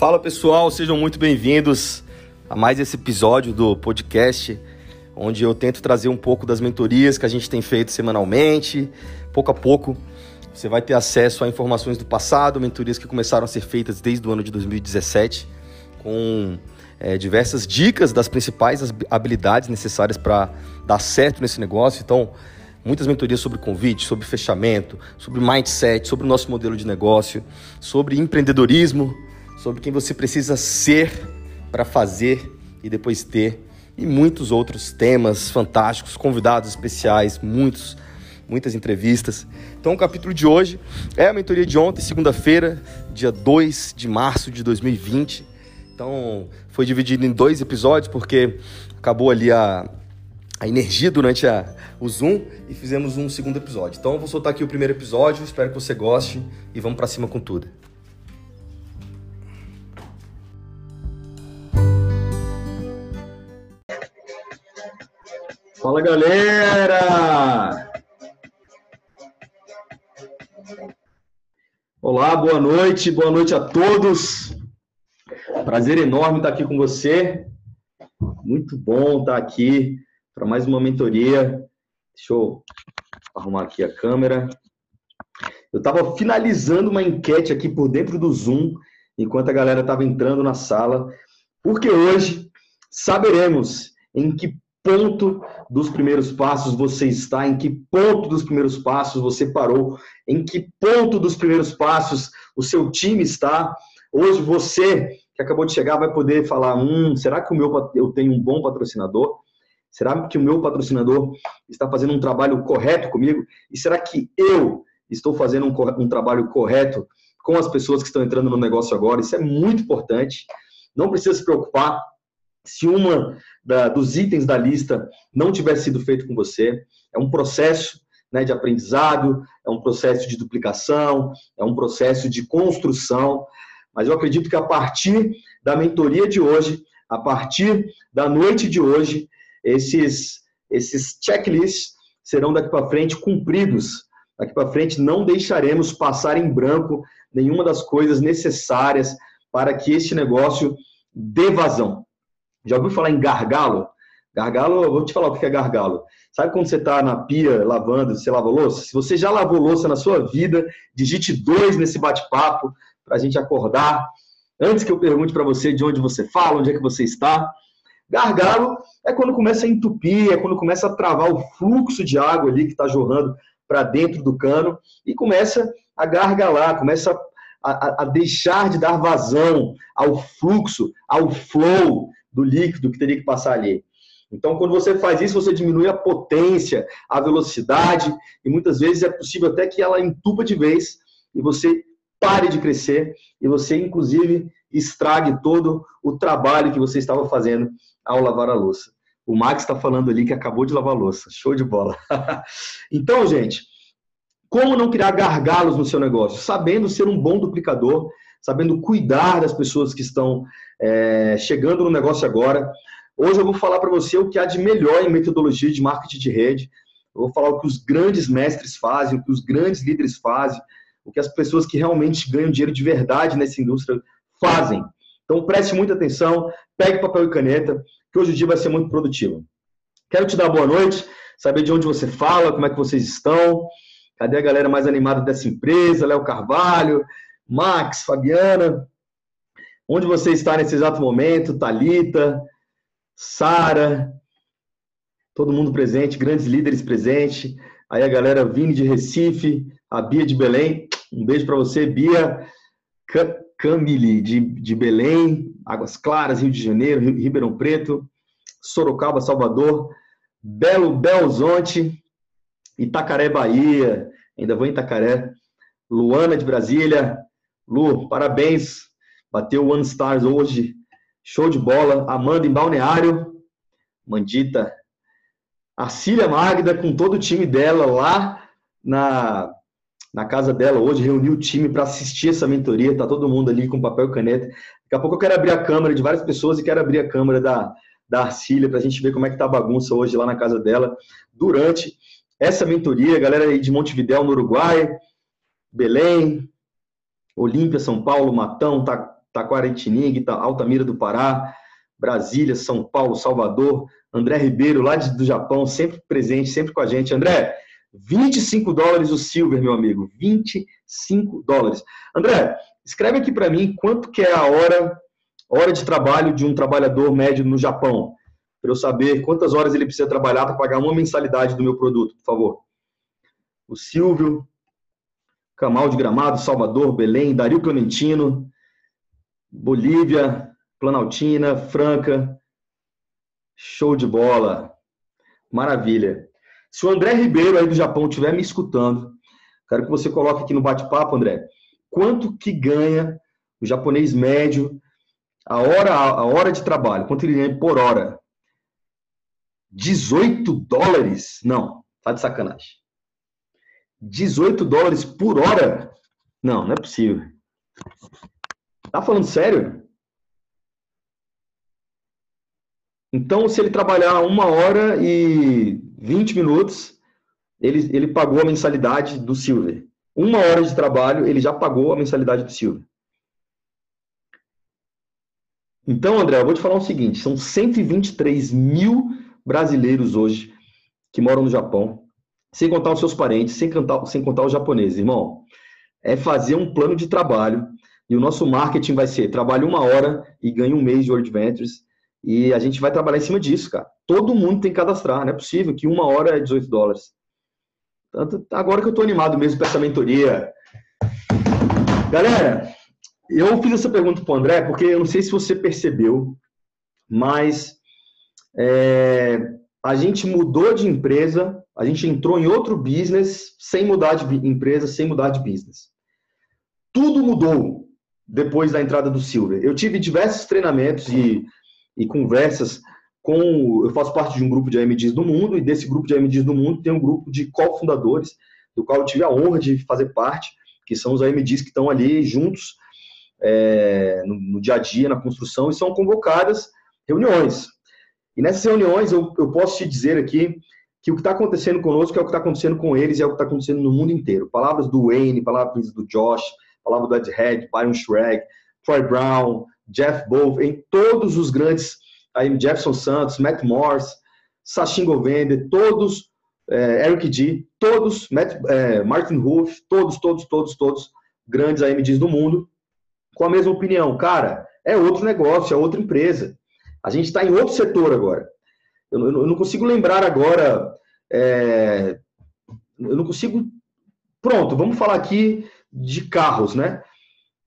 Fala pessoal, sejam muito bem-vindos a mais esse episódio do podcast, onde eu tento trazer um pouco das mentorias que a gente tem feito semanalmente. Pouco a pouco você vai ter acesso a informações do passado, mentorias que começaram a ser feitas desde o ano de 2017, com é, diversas dicas das principais habilidades necessárias para dar certo nesse negócio. Então, muitas mentorias sobre convite, sobre fechamento, sobre mindset, sobre o nosso modelo de negócio, sobre empreendedorismo sobre quem você precisa ser para fazer e depois ter, e muitos outros temas fantásticos, convidados especiais, muitos, muitas entrevistas. Então, o capítulo de hoje é a mentoria de ontem, segunda-feira, dia 2 de março de 2020. Então, foi dividido em dois episódios, porque acabou ali a, a energia durante a, o Zoom e fizemos um segundo episódio. Então, eu vou soltar aqui o primeiro episódio, espero que você goste e vamos para cima com tudo. Fala galera! Olá, boa noite, boa noite a todos. Prazer enorme estar aqui com você. Muito bom estar aqui para mais uma mentoria. Deixa eu arrumar aqui a câmera. Eu estava finalizando uma enquete aqui por dentro do Zoom, enquanto a galera estava entrando na sala, porque hoje saberemos em que ponto dos primeiros passos você está, em que ponto dos primeiros passos você parou, em que ponto dos primeiros passos o seu time está. Hoje você que acabou de chegar vai poder falar: hum, será que o meu eu tenho um bom patrocinador? Será que o meu patrocinador está fazendo um trabalho correto comigo? E será que eu estou fazendo um, um trabalho correto com as pessoas que estão entrando no negócio agora? Isso é muito importante. Não precisa se preocupar se uma da, dos itens da lista não tivesse sido feito com você. É um processo né, de aprendizado, é um processo de duplicação, é um processo de construção. Mas eu acredito que a partir da mentoria de hoje, a partir da noite de hoje, esses, esses checklists serão daqui para frente cumpridos. Daqui para frente não deixaremos passar em branco nenhuma das coisas necessárias para que este negócio dê vazão. Já ouviu falar em gargalo? Gargalo, vou te falar o que é gargalo. Sabe quando você está na pia lavando, você lava louça? Se você já lavou louça na sua vida, digite dois nesse bate-papo para a gente acordar. Antes que eu pergunte para você de onde você fala, onde é que você está. Gargalo é quando começa a entupir, é quando começa a travar o fluxo de água ali que está jorrando para dentro do cano e começa a gargalar, começa a, a, deixar de dar vazão ao fluxo, ao flow do líquido que teria que passar ali. Então, quando você faz isso, você diminui a potência, a velocidade, e muitas vezes é possível até que ela entupa de vez e você pare de crescer e você, inclusive, estrague todo o trabalho que você estava fazendo ao lavar a louça. O Max está falando ali que acabou de lavar a louça. Show de bola. então, gente, como não criar gargalos no seu negócio? Sabendo ser um bom duplicador, sabendo cuidar das pessoas que estão é, chegando no negócio agora. Hoje eu vou falar para você o que há de melhor em metodologia de marketing de rede. Eu vou falar o que os grandes mestres fazem, o que os grandes líderes fazem, o que as pessoas que realmente ganham dinheiro de verdade nessa indústria fazem. Então preste muita atenção, pegue papel e caneta, que hoje o dia vai ser muito produtivo. Quero te dar boa noite, saber de onde você fala, como é que vocês estão. Cadê a galera mais animada dessa empresa? Léo Carvalho, Max, Fabiana. Onde você está nesse exato momento? Talita, Sara, todo mundo presente, grandes líderes presentes. Aí a galera Vini de Recife, a Bia de Belém. Um beijo para você, Bia. Camille de, de Belém, Águas Claras, Rio de Janeiro, Ribeirão Preto, Sorocaba, Salvador, Belo Belzonte, Itacaré, Bahia, ainda vou em Itacaré, Luana de Brasília, Lu, parabéns, bateu One Stars hoje, show de bola. Amanda em Balneário, Mandita. Arcília Magda com todo o time dela lá na, na casa dela hoje, reuniu o time para assistir essa mentoria, tá todo mundo ali com papel e caneta. Daqui a pouco eu quero abrir a câmera de várias pessoas e quero abrir a câmera da, da Arcília para a gente ver como é que tá a bagunça hoje lá na casa dela, durante essa mentoria, galera aí de Montevidéu, no Uruguai, Belém, Olímpia, São Paulo, Matão, Taquaritininga, Altamira do Pará, Brasília, São Paulo, Salvador, André Ribeiro, lá do Japão, sempre presente, sempre com a gente. André, 25 dólares o Silver, meu amigo. 25 dólares. André, escreve aqui para mim quanto que é a hora, hora de trabalho de um trabalhador médio no Japão. Para eu saber quantas horas ele precisa trabalhar para pagar uma mensalidade do meu produto, por favor. O Silvio, Camal de Gramado, Salvador, Belém, Dario Clementino, Bolívia, Planaltina, Franca. Show de bola. Maravilha. Se o André Ribeiro aí do Japão estiver me escutando, quero que você coloque aqui no bate-papo, André, quanto que ganha o japonês médio a hora, a hora de trabalho? Quanto ele ganha por hora? 18 dólares? Não, tá de sacanagem. 18 dólares por hora? Não, não é possível. Tá falando sério? Então, se ele trabalhar uma hora e 20 minutos, ele, ele pagou a mensalidade do Silver. Uma hora de trabalho, ele já pagou a mensalidade do Silver. Então, André, eu vou te falar o seguinte: são 123 mil brasileiros hoje que moram no Japão, sem contar os seus parentes, sem contar, sem contar os japoneses. Irmão, é fazer um plano de trabalho e o nosso marketing vai ser trabalhe uma hora e ganhe um mês de World Ventures e a gente vai trabalhar em cima disso, cara. Todo mundo tem que cadastrar, não é possível que uma hora é 18 dólares. Tanto, agora que eu estou animado mesmo para essa mentoria. Galera, eu fiz essa pergunta para o André porque eu não sei se você percebeu, mas é, a gente mudou de empresa, a gente entrou em outro business sem mudar de empresa, sem mudar de business. Tudo mudou depois da entrada do Silver. Eu tive diversos treinamentos e e conversas com. Eu faço parte de um grupo de AMDs do mundo, e desse grupo de AMDs do mundo tem um grupo de cofundadores, do qual eu tive a honra de fazer parte, que são os AMDs que estão ali juntos é, no, no, dia a dia, na construção, e são convocadas reuniões. E nessas reuniões eu, eu posso te dizer aqui que o que está acontecendo conosco é o que está acontecendo com eles e é o que está acontecendo no mundo inteiro. Palavras do Wayne, palavras do Josh, palavras do Ed Head, Byron Schrag, Troy Brown, Jeff Bove, em todos os grandes, aí Jefferson Santos, Matt Morse, Sachin Govender, todos, é, Eric G, todos, Matt, é, Martin Ruff, todos, todos, todos, todos grandes AMDs do mundo, com a mesma opinião. Cara, é outro negócio, é outra empresa. A gente está em outro setor agora. Eu, eu, não consigo lembrar agora. É, eu não consigo. Pronto, vamos falar aqui de carros, né?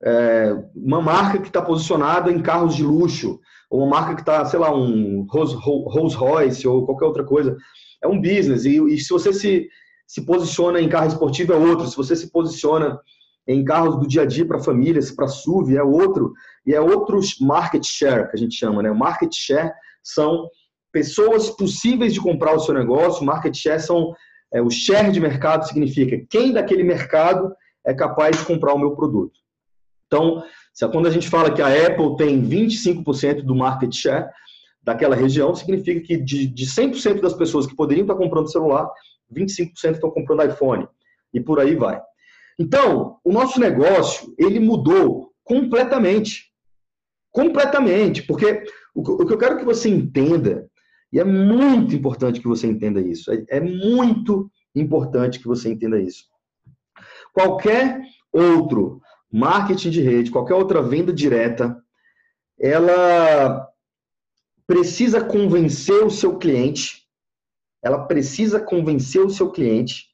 é, uma marca que está posicionada em carros de luxo, ou uma marca que está, sei lá, um Rolls Royce ou qualquer outra coisa. É um business. E, e se você se, se posiciona em carro esportivo, é outro. Se você se posiciona em carros do dia a dia para famílias, para SUV, é outro. E é outro market share, que a gente chama. Né? Market share são pessoas possíveis de comprar o seu negócio. Market share são é, o share de mercado significa quem daquele mercado é capaz de comprar o meu produto. Então, quando a gente fala que a Apple tem 25% do market share daquela região, significa que de, de 100% das pessoas que poderiam estar comprando celular, 25% estão comprando iPhone. E por aí vai. Então, o nosso negócio, ele mudou completamente. Completamente. Porque o que eu quero que você entenda, e é muito importante que você entenda isso, é, é muito importante que você entenda isso. Qualquer outro marketing de rede, qualquer outra venda direta, ela precisa convencer o seu cliente, ela precisa convencer o seu cliente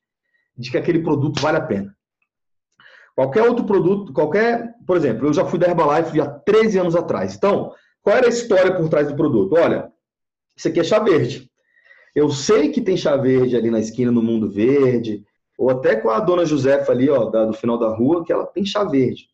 de que aquele produto vale a pena. Qualquer outro produto, qualquer, por exemplo, eu já fui da Herbalife há 13 anos atrás. Então, qual era a história por trás do produto? Olha, isso aqui é chá verde. Eu sei que tem chá verde ali na esquina no Mundo Verde, ou até com a dona Josefa ali, ó, da, do final da rua, que ela tem chá verde.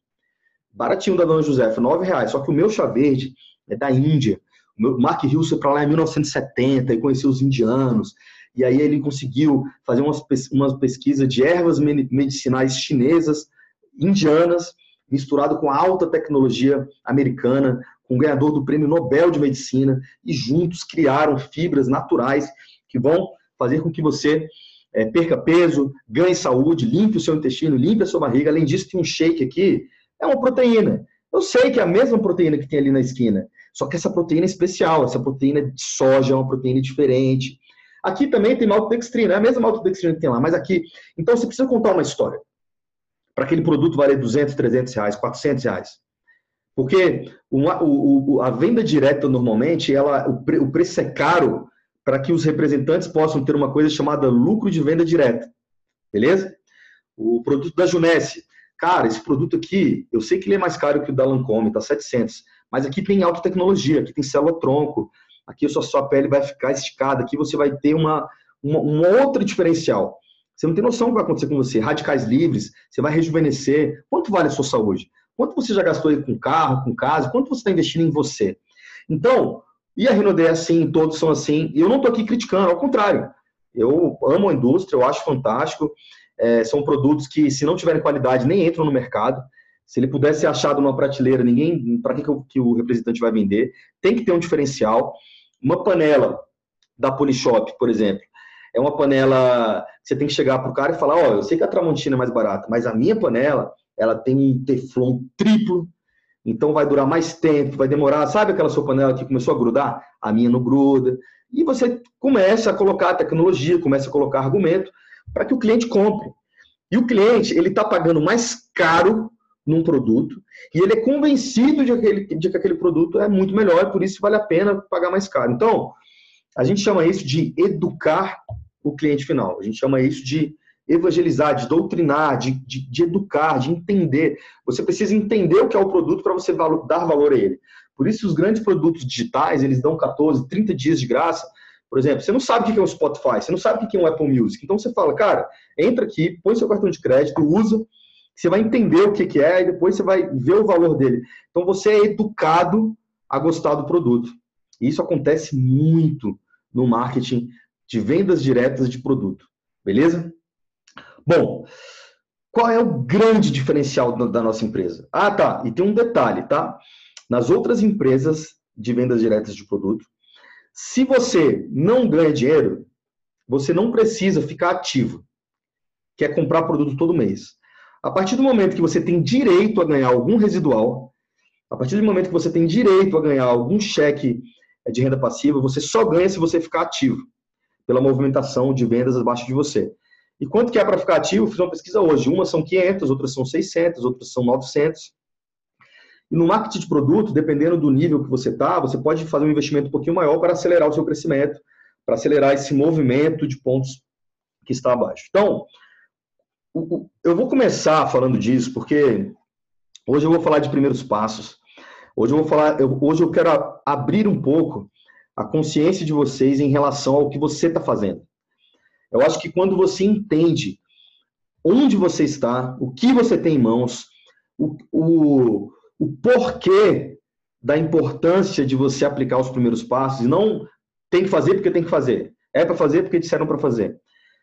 Baratinho da dona Josefa, nove reais. Só que o meu chá verde é da Índia. O meu, Mark Hill foi para lá em 1970 e conheceu os indianos. E aí ele conseguiu fazer umas, uma pesquisa de ervas medicinais chinesas, indianas, misturado com a alta tecnologia americana, com o ganhador do Prêmio Nobel de Medicina, e juntos criaram fibras naturais que vão fazer com que você é, perca peso, ganhe saúde, limpe o seu intestino, limpe a sua barriga. Além disso, tem um shake aqui, é uma proteína. Eu sei que é a mesma proteína que tem ali na esquina, só que essa proteína é especial, essa proteína de soja é uma proteína diferente. Aqui também tem maltodextrina, é a mesma maltodextrina que tem lá, mas aqui. Então você precisa contar uma história. Para aquele produto valer 200, 300 reais, 400 reais. Porque uma, o, o, a venda direta, normalmente, ela, o, pre, o preço é caro para que os representantes possam ter uma coisa chamada lucro de venda direta. Beleza? O produto da Junesse. Cara, esse produto aqui, eu sei que ele é mais caro que o da Lancome, tá 700. Mas aqui tem alta tecnologia, aqui tem célula tronco, aqui a sua, sua pele vai ficar esticada, aqui você vai ter uma, uma, um outro diferencial. Você não tem noção do que vai acontecer com você. Radicais livres, você vai rejuvenescer. Quanto vale a sua saúde? Quanto você já gastou com carro, com casa? Quanto você está investindo em você? Então, e a Rinode é assim, todos são assim. E eu não estou aqui criticando, ao contrário. Eu amo a indústria, eu acho fantástico. É, são produtos que, se não tiverem qualidade, nem entram no mercado. Se ele pudesse ser achado numa prateleira, ninguém, para que, que o representante vai vender? Tem que ter um diferencial. Uma panela da Polishop, por exemplo, é uma panela você tem que chegar para o cara e falar: Ó, oh, eu sei que a Tramontina é mais barata, mas a minha panela, ela tem um Teflon triplo, então vai durar mais tempo, vai demorar. Sabe aquela sua panela que começou a grudar? A minha não gruda. E você começa a colocar tecnologia, começa a colocar argumento para que o cliente compre. E o cliente, ele está pagando mais caro num produto e ele é convencido de, aquele, de que aquele produto é muito melhor e por isso vale a pena pagar mais caro. Então, a gente chama isso de educar o cliente final. A gente chama isso de evangelizar, de doutrinar, de, de, de educar, de entender. Você precisa entender o que é o produto para você dar valor a ele. Por isso, os grandes produtos digitais, eles dão 14, 30 dias de graça. Por exemplo, você não sabe o que é um Spotify, você não sabe o que é um Apple Music. Então, você fala, cara, entra aqui, põe seu cartão de crédito, usa, você vai entender o que, é e depois você vai ver o valor dele. Então você é educado a gostar do produto. E isso acontece muito no marketing de vendas diretas de produto. Beleza? Bom, qual é o grande diferencial da nossa empresa? Ah, tá. E tem um detalhe, tá? Nas outras empresas de vendas diretas de produto, se você não ganha dinheiro, você não precisa ficar ativo, que é comprar produto todo mês. A partir do momento que você tem direito a ganhar algum residual, a partir do momento que você tem direito a ganhar algum cheque eh, de renda passiva, você só ganha se você ficar ativo pela movimentação de vendas abaixo de você. E quanto que é para ficar ativo? Fiz uma pesquisa hoje. Umas são 500, outras são 600, outras são 900. E no marketing de produto, dependendo do nível que você está, você pode fazer um investimento um pouquinho maior para acelerar o seu crescimento, para acelerar esse movimento de pontos que está abaixo. Então, eu vou começar falando disso porque hoje eu vou falar de primeiros passos. Hoje eu vou falar, hoje eu quero abrir um pouco a consciência de vocês em relação ao que você está fazendo. Eu acho que quando você entende onde você está, o que você tem em mãos, o, o, o porquê da importância de você aplicar os primeiros passos, e não tem que fazer porque tem que fazer. É para fazer porque disseram para fazer.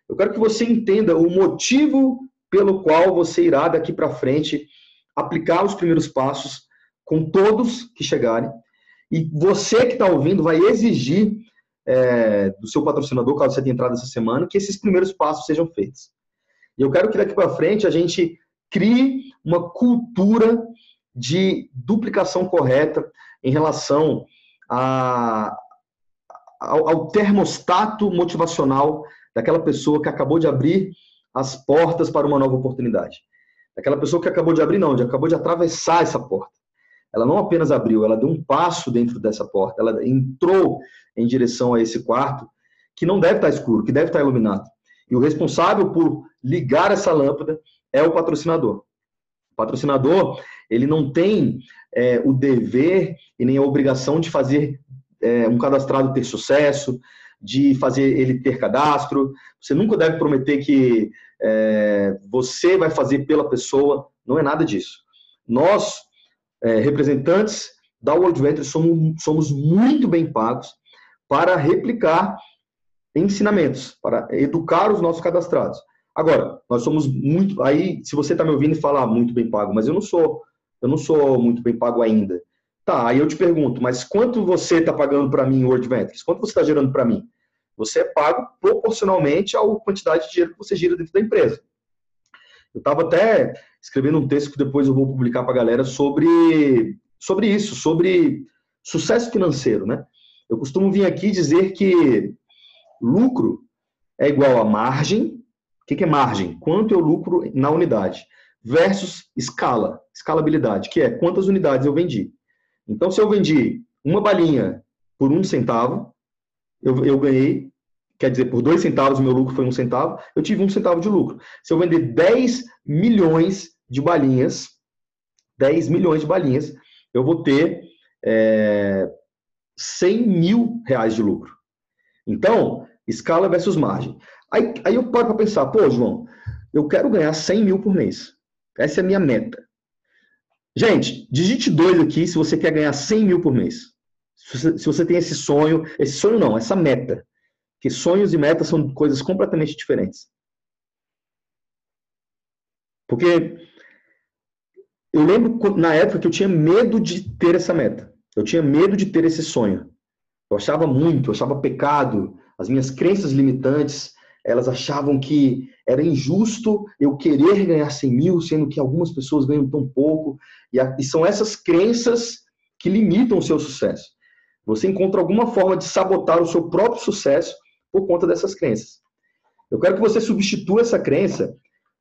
Eu quero que você entenda o motivo pelo qual você irá daqui para frente aplicar os primeiros passos com todos que chegarem. E você que está ouvindo vai exigir é, do seu patrocinador, caso você tenha entrado essa semana, que esses primeiros passos sejam feitos. E eu quero que daqui para frente a gente crie uma cultura de duplicação correta em relação a, ao, ao termostato motivacional daquela pessoa que acabou de abrir as portas para uma nova oportunidade. Aquela pessoa que acabou de abrir, não, que acabou de atravessar essa porta. Ela não apenas abriu, ela deu um passo dentro dessa porta, ela entrou em direção a esse quarto que não deve estar escuro, que deve estar iluminado. E o responsável por ligar essa lâmpada é o patrocinador. O patrocinador, ele não tem é, o dever e nem a obrigação de fazer é, um cadastrado ter sucesso, de fazer ele ter cadastro. Você nunca deve prometer que é, você vai fazer pela pessoa. Não é nada disso. Nós, é, representantes da World Venture, somos, somos muito bem pagos para replicar ensinamentos, para educar os nossos cadastrados. Agora, nós somos muito. Aí, se você está me ouvindo e falar ah, muito bem pago, mas eu não sou, eu não sou muito bem pago ainda. Tá, aí eu te pergunto, mas quanto você está pagando para mim em World Ventures? Quanto você está gerando para mim? Você é pago proporcionalmente à quantidade de dinheiro que você gira dentro da empresa. Eu estava até escrevendo um texto que depois eu vou publicar para a galera sobre, sobre isso, sobre sucesso financeiro, né? Eu costumo vir aqui dizer que lucro é igual a margem. O que é margem? Quanto eu lucro na unidade versus escala, escalabilidade, que é quantas unidades eu vendi. Então, se eu vendi uma balinha por um centavo, eu, eu ganhei, quer dizer, por dois centavos meu lucro foi um centavo, eu tive um centavo de lucro. Se eu vender 10 milhões de balinhas, 10 milhões de balinhas, eu vou ter é, 100 mil reais de lucro. Então, escala versus margem. Aí, aí eu paro para pensar, pô, João, eu quero ganhar 100 mil por mês. Essa é a minha meta. Gente, digite dois aqui se você quer ganhar 100 mil por mês. Se você, tem esse sonho, esse sonho não, essa meta. Que sonhos e metas são coisas completamente diferentes. Porque eu lembro na época que eu tinha medo de ter essa meta. Eu tinha medo de ter esse sonho. Eu achava muito, eu achava pecado, as minhas crenças limitantes, elas achavam que era injusto eu querer ganhar 100 mil, sendo que algumas pessoas ganham tão pouco. E, a, e são essas crenças que limitam o seu sucesso. Você encontra alguma forma de sabotar o seu próprio sucesso por conta dessas crenças. Eu quero que você substitua essa crença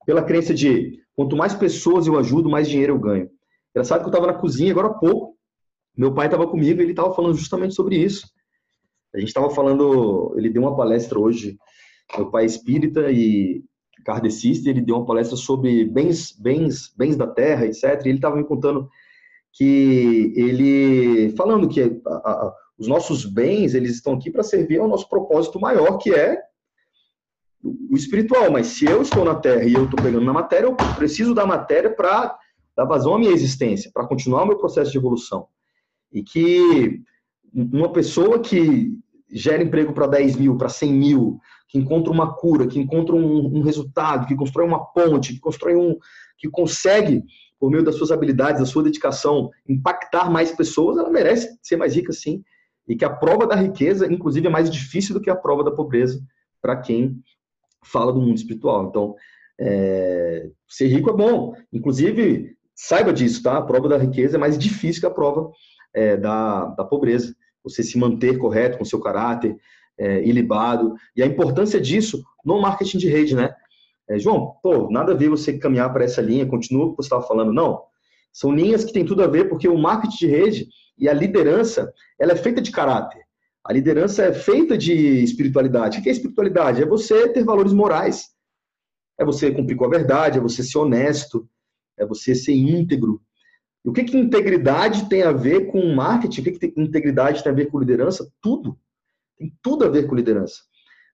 pela crença de quanto mais pessoas eu ajudo, mais dinheiro eu ganho. Engraçado que eu estava na cozinha agora há pouco, meu pai estava comigo e ele estava falando justamente sobre isso. A gente estava falando, ele deu uma palestra hoje, meu pai é espírita e kardecista, ele deu uma palestra sobre bens, bens, bens da terra, etc. E ele estava me contando que ele, falando que a, a, os nossos bens, eles estão aqui para servir ao nosso propósito maior, que é o espiritual. Mas se eu estou na terra e eu estou pegando na matéria, eu preciso da matéria para dar vazão à minha existência, para continuar o meu processo de evolução. E que uma pessoa que gera emprego para 10 mil, para 100 mil, que encontra uma cura, que encontra um, um, resultado, que constrói uma ponte, que constrói um, que consegue por meio das suas habilidades, da sua dedicação, impactar mais pessoas, ela merece ser mais rica sim, e que a prova da riqueza, inclusive, é mais difícil do que a prova da pobreza para quem fala do mundo espiritual. Então, é, ser rico é bom, inclusive saiba disso, tá? A prova da riqueza é mais difícil que a prova é, da, da pobreza. Você se manter correto com seu caráter, é, ilibado. E a importância disso no marketing de rede, né? É, João, pô, nada a ver você caminhar para essa linha, continua o que você estava falando. Não. São linhas que têm tudo a ver, porque o marketing de rede e a liderança, ela é feita de caráter. A liderança é feita de espiritualidade. O que é espiritualidade? É você ter valores morais. É você cumprir com a verdade, é você ser honesto, é você ser íntegro, e o que, que integridade tem a ver com marketing? O que, que integridade tem a ver com liderança? Tudo. Tem tudo a ver com liderança.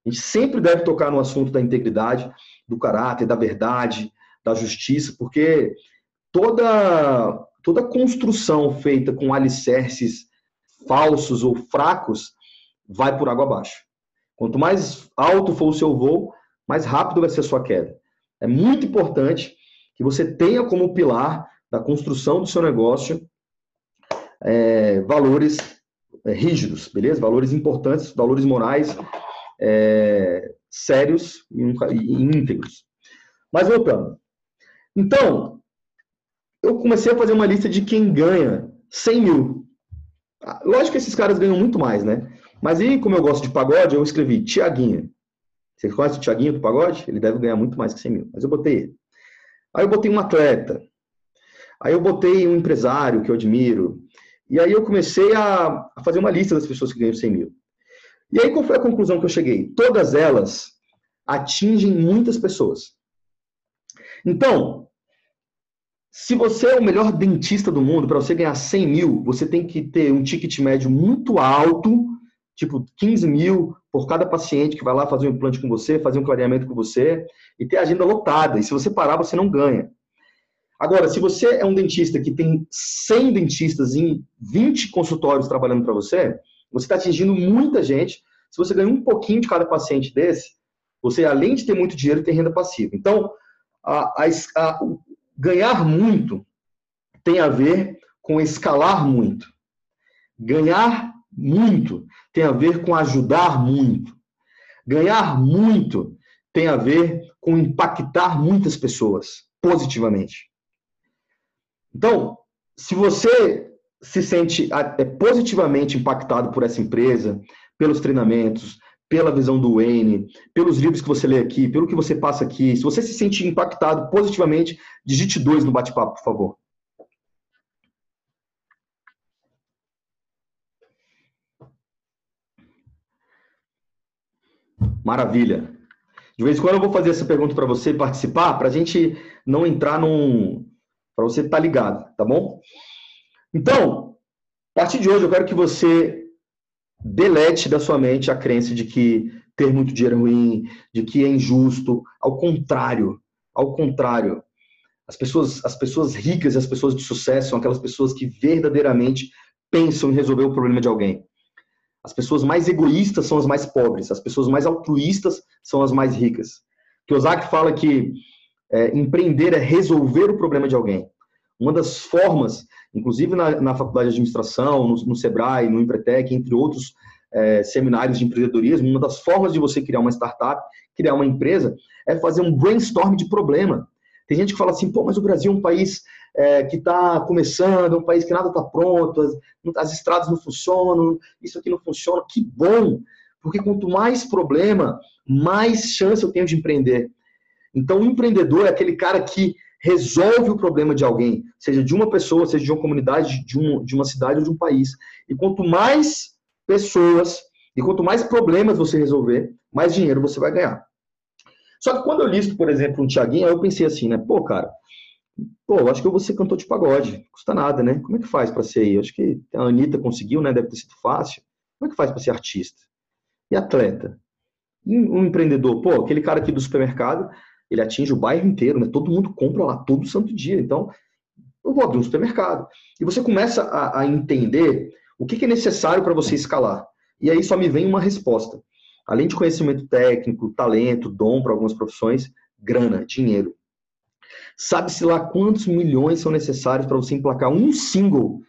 A gente sempre deve tocar no assunto da integridade, do caráter, da verdade, da justiça, porque toda, toda construção feita com alicerces falsos ou fracos vai por água abaixo. Quanto mais alto for o seu voo, mais rápido vai ser a sua queda. É muito importante que você tenha como pilar da construção do seu negócio é, valores é, rígidos, beleza? Valores importantes, valores morais é, sérios e, íntegros. Mas voltando. Então, eu comecei a fazer uma lista de quem ganha 100 mil. Ah, lógico que esses caras ganham muito mais, né? Mas aí, como eu gosto de pagode, eu escrevi Tiaguinho. Você conhece o Tiaguinho do pagode? Ele deve ganhar muito mais que 100 mil. Mas eu botei ele. Aí eu botei um atleta. Aí eu botei um empresário que eu admiro. E aí eu comecei a fazer uma lista das pessoas que ganham 100 mil. E aí qual foi a conclusão que eu cheguei? Todas elas atingem muitas pessoas. Então, se você é o melhor dentista do mundo, para você ganhar 100 mil, você tem que ter um ticket médio muito alto, tipo 15 mil por cada paciente que vai lá fazer um implante com você, fazer um clareamento com você, e ter a agenda lotada. E se você parar, você não ganha. Agora, se você é um dentista que tem 100 dentistas em 20 consultórios trabalhando para você, você está atingindo muita gente. Se você ganha um pouquinho de cada paciente desse, você, além de ter muito dinheiro, tem renda passiva. Então, a, a, a, ganhar muito tem a ver com escalar muito. Ganhar muito tem a ver com ajudar muito. Ganhar muito tem a ver com impactar muitas pessoas. positivamente. Então, se você se sente é, positivamente impactado por essa empresa, pelos treinamentos, pela visão do Wayne, pelos livros que você lê aqui, pelo que você passa aqui, se você se sente impactado positivamente, digite dois no bate-papo, por favor. Maravilha. De vez em quando eu vou fazer essa pergunta para você participar, para a gente não entrar num. para você estar tá ligado, tá bom? Então, a partir de hoje, eu quero que você delete da sua mente a crença de que ter muito dinheiro é ruim, de que é injusto. Ao contrário, ao contrário. As pessoas, as pessoas ricas e as pessoas de sucesso são aquelas pessoas que verdadeiramente pensam em resolver o problema de alguém. As pessoas mais egoístas são as mais pobres, as pessoas mais altruístas são as mais ricas. Kiyosaki fala que é, empreender é resolver o problema de alguém. Uma das formas, inclusive na, na faculdade de administração, no, no, Sebrae, no Empretec, entre outros é, seminários de empreendedorismo, uma das formas de você criar uma startup, criar uma empresa, é fazer um brainstorm de problema. Tem gente que fala assim, pô, mas o Brasil é um país é, que está começando, é um país que nada está pronto, as, as estradas não funcionam, isso aqui não funciona. Que bom! Porque quanto mais problema, mais chance eu tenho de empreender. Então, o empreendedor é aquele cara que resolve o problema de alguém, seja de uma pessoa, seja de uma comunidade, de, um, de uma cidade ou de um país. E quanto mais pessoas e quanto mais problemas você resolver, mais dinheiro você vai ganhar. Só que quando eu listo, por exemplo, um Tiaguinho, eu pensei assim, né? Pô, cara, pô, acho que eu vou ser cantor de pagode. Custa nada, né? Como é que faz para ser aí? Acho que a Anitta conseguiu, né? Deve ter sido fácil. Como é que faz para ser artista? E atleta? Um empreendedor? Pô, aquele cara aqui do supermercado, ele atinge o bairro inteiro, né? Todo mundo compra lá todo santo dia. Então, eu vou abrir um supermercado. E você começa a, a entender o que, que é necessário para você escalar. E aí só me vem uma resposta. Além de conhecimento técnico, talento, dom para algumas profissões, grana, dinheiro. Sabe-se lá quantos milhões são necessários para você emplacar um single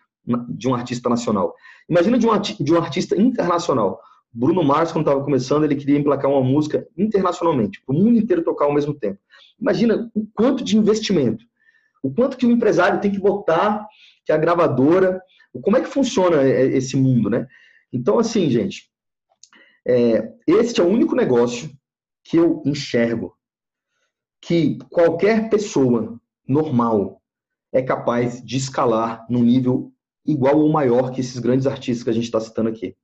de um artista nacional. Imagina de um, de um artista internacional. Bruno Mars, quando estava começando, ele queria emplacar uma música internacionalmente, para o mundo inteiro tocar ao mesmo tempo. Imagina o quanto de investimento, o quanto que o empresário tem que botar, que a gravadora, como é que funciona é, esse mundo, né? Então, assim, gente, é, este é o único negócio que eu enxergo que qualquer pessoa normal é capaz de escalar num nível igual ou maior que esses grandes artistas que a gente está citando aqui.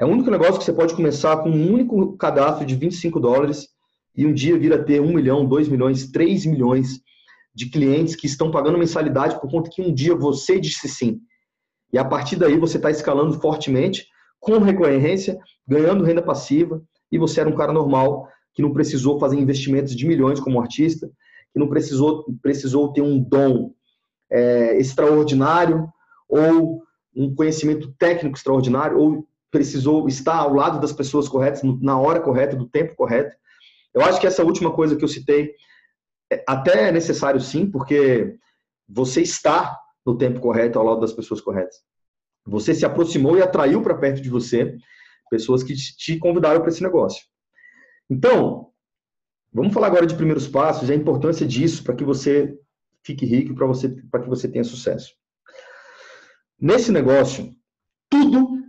É o único negócio que você pode começar com um único cadastro de 25 dólares e um dia vir a ter 1 milhão, 2 milhões, 3 milhões de clientes que estão pagando mensalidade por conta que um dia você disse sim. E a partir daí você está escalando fortemente, com recorrência, ganhando renda passiva, e você era um cara normal que não precisou fazer investimentos de milhões como artista, que não precisou, precisou ter um dom é, extraordinário ou um conhecimento técnico extraordinário, ou precisou estar ao lado das pessoas corretas, na hora correta, do tempo correto. Eu acho que essa última coisa que eu citei é, até é necessário sim, porque você está no tempo correto, ao lado das pessoas corretas. Você se aproximou e atraiu para perto de você pessoas que te convidaram para esse negócio. Então, vamos falar agora de primeiros passos e a importância disso para que você fique rico, para você, para que você tenha sucesso. Nesse negócio, tudo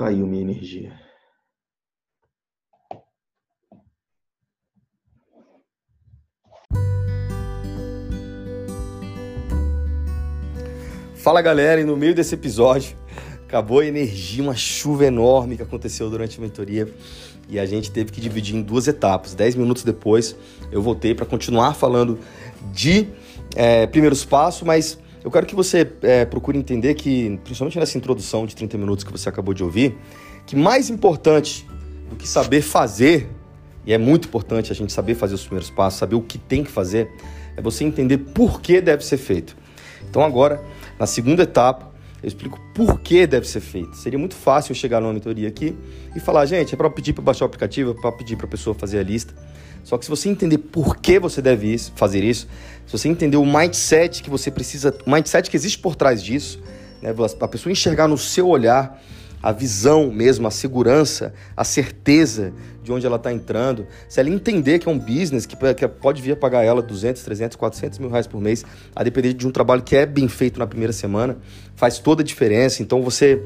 caiu minha energia. Fala galera, e no meio desse episódio acabou a energia, uma chuva enorme que aconteceu durante a mentoria e a gente teve que dividir em duas etapas. Dez minutos depois eu voltei para continuar falando de é, primeiros passos, mas eu quero que você é, procure entender que, principalmente nessa introdução de 30 minutos que você acabou de ouvir, que mais importante do que saber fazer, e é muito importante a gente saber fazer os primeiros passos, saber o que tem que fazer, é você entender por que deve ser feito. Então agora, na segunda etapa, eu explico por que deve ser feito. Seria muito fácil eu chegar numa mentoria aqui e falar, gente, é para pedir para baixar o aplicativo, é para pedir para a pessoa fazer a lista. Só que se você entender por que você deve fazer isso, se você entender o mindset que você precisa, o mindset que existe por trás disso, né, a pessoa enxergar no seu olhar a visão mesmo, a segurança, a certeza de onde ela está entrando, se ela entender que é um business que, que pode vir a pagar ela 200, 300, 400 mil reais por mês, a depender de um trabalho que é bem feito na primeira semana, faz toda a diferença. Então você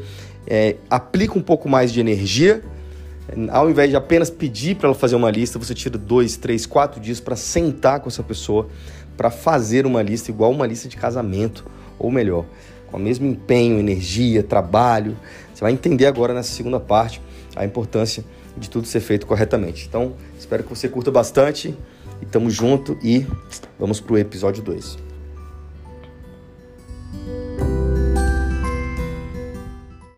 é, aplica um pouco mais de energia, ao invés de apenas pedir para ela fazer uma lista, você tira dois, três, quatro dias para sentar com essa pessoa para fazer uma lista igual uma lista de casamento, ou melhor, com o mesmo empenho, energia, trabalho. Você vai entender agora nessa segunda parte a importância de tudo ser feito corretamente. Então, espero que você curta bastante e tamo junto e vamos pro episódio 2.